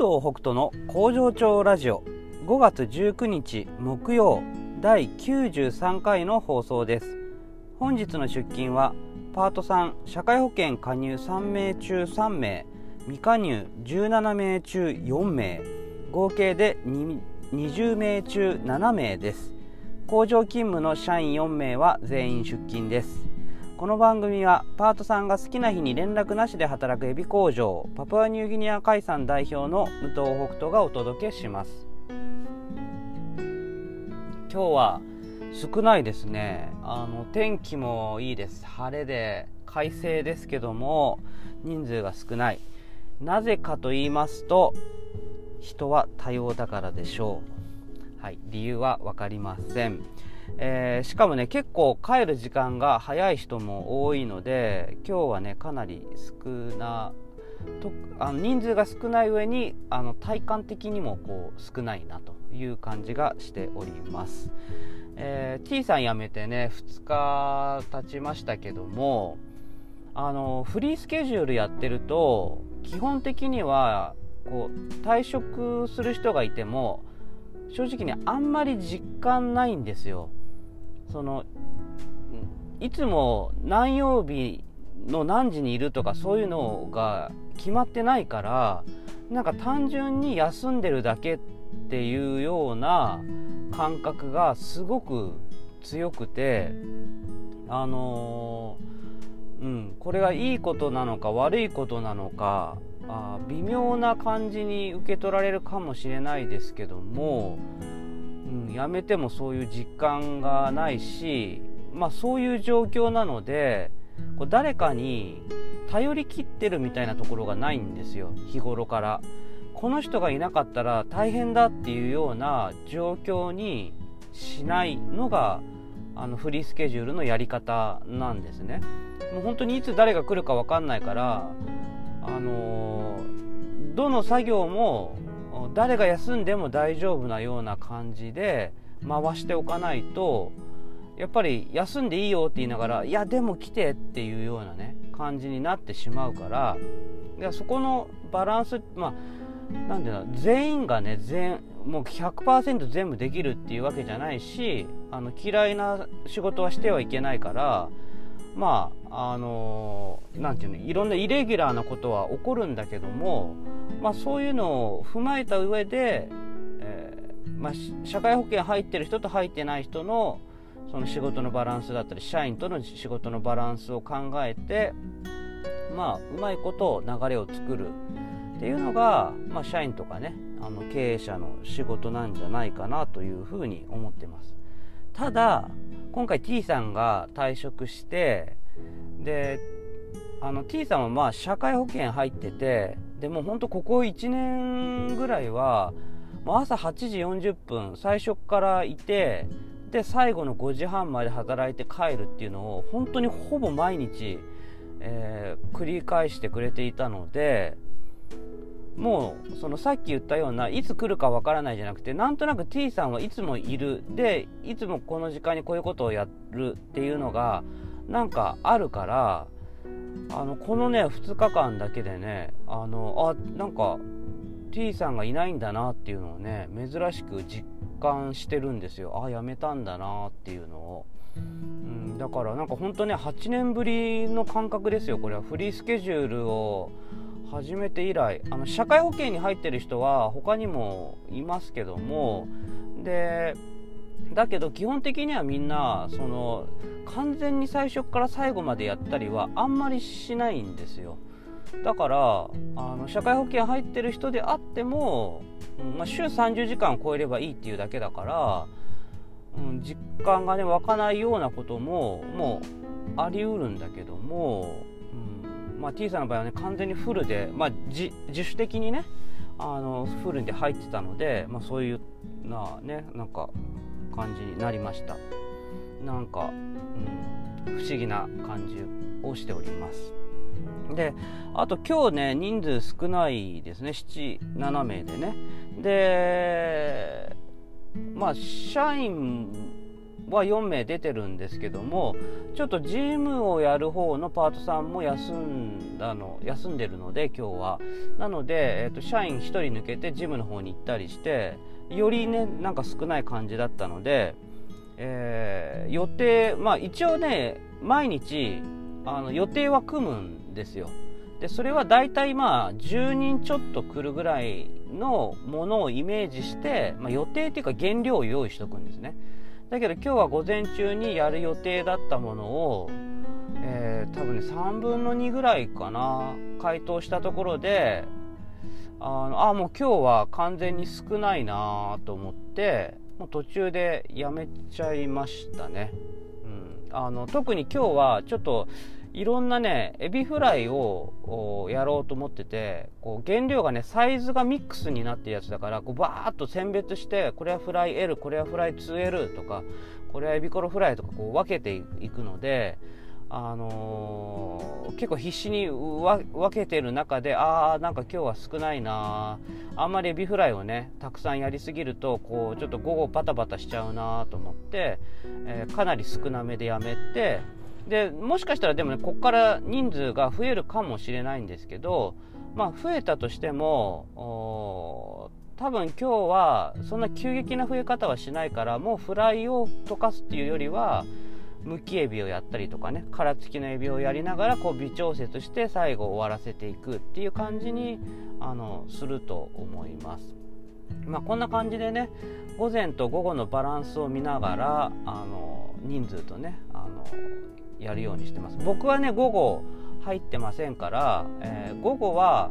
藤北斗の工場長ラジオ。5月19日木曜。第93回の放送です。本日の出勤はパート3社会保険加入3名中3名。未加入17名中4名。合計で20名中7名です。工場勤務の社員4名は全員出勤です。この番組はパートさんが好きな日に連絡なしで働くエビ工場パプアニューギニア海産代表の武藤北斗がお届けします。今日は少ないですね。あの天気もいいです。晴れで快晴ですけども人数が少ない。なぜかと言いますと人は多様だからでしょう。はい理由は分かりません。えー、しかもね結構帰る時間が早い人も多いので今日はねかなり少なとあの人数が少ない上にあの体感的にもこう少ないなという感じがしております、えー、T さん辞めてね2日経ちましたけどもあのフリースケジュールやってると基本的にはこう退職する人がいても正直ねあんまり実感ないんですよ。そのいつも何曜日の何時にいるとかそういうのが決まってないからなんか単純に休んでるだけっていうような感覚がすごく強くてあのー、うん、これがいいことなのか悪いことなのかあ微妙な感じに受け取られるかもしれないですけどもうん、やめてもそういう実感がないし、まあ、そういう状況なのでこう誰かに頼りきってるみたいなところがないんですよ。日頃から。この人がいなかったら大変だっていうような状況にしないのがあのフリースケジュールのやり方なんですね。もう本当にいつ誰が来るか分かんないからあのー、どの作業も誰が休んでも大丈夫なような感じで回しておかないとやっぱり休んでいいよって言いながらいやでも来てっていうようなね感じになってしまうからいやそこのバランスまあ何ていうの全員がね全もう100%全部できるっていうわけじゃないしあの嫌いな仕事はしてはいけないからまああの何て言うのいろんなイレギュラーなことは起こるんだけどもまあ、そういうのを踏まえた上で、えー、まあ、社会保険入ってる人と入ってない人のその仕事のバランスだったり社員との仕事のバランスを考えて、まあ、うまいこと流れを作るっていうのが、まあ、社員とかねあの経営者の仕事なんじゃないかなというふうに思ってます。ただ今回 T さんが退職してであの T さんはまあ社会保険入っててでも本当ここ1年ぐらいはもう朝8時40分最初からいてで最後の5時半まで働いて帰るっていうのを本当にほぼ毎日、えー、繰り返してくれていたのでもうそのさっき言ったようないつ来るかわからないじゃなくてなんとなく T さんはいつもいる。でいつもこの時間にこういうことをやるっていうのがなんかあるからあのこのね2日間だけでねあのあなんか T さんがいないんだなっていうのをね珍しく実感してるんですよ。あやめたんだなっていうのを、うん、だからなんかほんとね8年ぶりの感覚ですよこれは。フリースケジュールを始めて以来。あの社会保険に入ってる人は他にもいますけども。でだけど基本的にはみんなその完全に最初から最後までやったりはあんまりしないんですよ。だからあの社会保険入ってる人であっても、まあ、週30時間を超えればいいっていうだけだから、うん、実感がね湧かないようなことももうありうるんだけども、うんまあ、T さんの場合はね完全にフルで、まあ、自主的にねあのフルで入ってたので、まあ、そういうなねなんか感じになりました。なんか、うん、不思議な感じをしております。であと今日ね人数少ないですね。77名でね。でまあ社員は4名出てるんですけどもちょっとジムをやる方のパートさんも休んだの休んでるので今日は。なので、えーと、社員1人抜けてジムの方に行ったりしてよりねなんか少ない感じだったので、えー、予定まあ一応ね毎日あの予定は組むんですよ。でそれは大体まあ10人ちょっと来るぐらいのものをイメージして、まあ、予定っていうか原料を用意しとくんですね。だけど今日は午前中にやる予定だったものを、えー、多分ね3分の2ぐらいかな回答したところであのあもう今日は完全に少ないなと思ってもう途中でやめちゃいましたね、うん、あの特に今日はちょっといろんなねエビフライをやろうと思っててこう原料がねサイズがミックスになってるやつだからこうバーッと選別してこれはフライ L これはフライ 2L とかこれはエビコロフライとかこう分けていくので、あのー、結構必死に分けてる中でああなんか今日は少ないなあんまりエビフライをねたくさんやりすぎるとこうちょっと午後バタバタしちゃうなと思って、えー、かなり少なめでやめて。でもしかしたらでもねここから人数が増えるかもしれないんですけどまあ増えたとしても多分今日はそんな急激な増え方はしないからもうフライを溶かすっていうよりはむきエビをやったりとかね殻付きのエビをやりながらこう微調節して最後終わらせていくっていう感じにあのすると思います。まあ、こんな感じでね午前と午後のバランスを見ながらあの人数とねやるようにしてます。僕はね午後入ってませんから、えー、午後は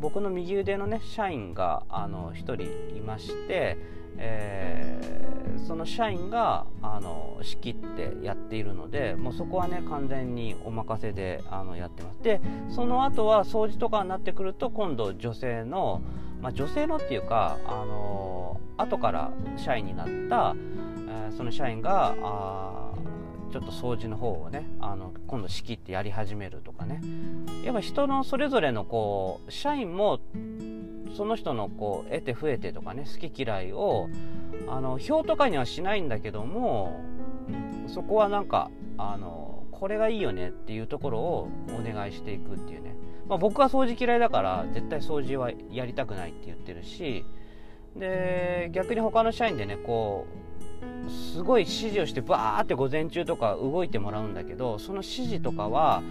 僕の右腕のね社員があの1人いまして、えー、その社員があの仕切ってやっているのでもうそこはね完全にお任せであのやってます。でその後は掃除とかになってくると今度女性の、まあ、女性のっていうかあの後から社員になった、えー、その社員があちょっと掃除の方をねあの今度仕切ってやり始めるとかね。やっぱ人のそれぞれのこう社員もその人のこう得て増えてとかね好き嫌いをあの表とかにはしないんだけども、そこはなんかあのこれがいいよねっていうところをお願いしていくっていうね、まあ、僕は掃除嫌いだから絶対掃除はやりたくないって言ってるしで逆に他の社員でねこうすごい指示をしてバーって午前中とか動いてもらうんだけどその指示とかは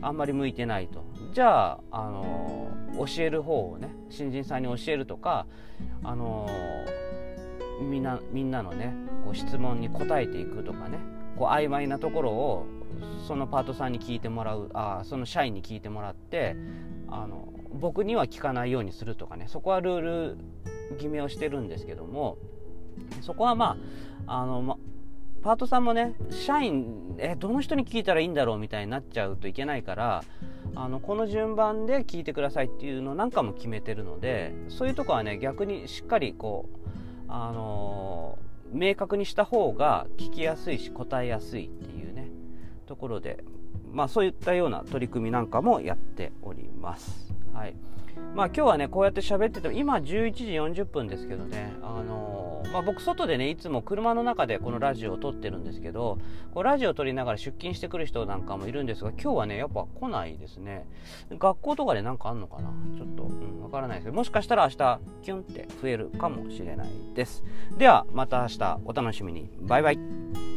あんまり向いてないと。じゃあ、あの教える方をね新人さんに教えるとか、あのみんなみんなのねこう質問に答えていくとかねこう曖昧なところをそのパートさんに聞いてもらうあその社員に聞いてもらってあの僕には聞かないようにするとかねそこはルール決めをしてるんですけどもそこはまあ、あの、ま、パートさんもね、社員、え、どの人に聞いたらいいんだろうみたいになっちゃうといけないから、あの、この順番で聞いてくださいっていうのなんかも決めてるので、そういうとこはね、逆にしっかりこう、あのー、明確にした方が聞きやすいし答えやすいっていうね、ところで、まあそういったような取り組みなんかもやっております。はい。まあ今日はね、こうやって喋ってても、今11時40分ですけどね、あのー、まあ僕外でね、いつも車の中でこのラジオを撮ってるんですけど、こうラジオを撮りながら出勤してくる人なんかもいるんですが、今日はね、やっぱ来ないですね。学校とかでなんかあんのかな？ちょっと、うん、わからないですけど、もしかしたら明日、キュンって増えるかもしれないです。では、また明日お楽しみに。バイバイ。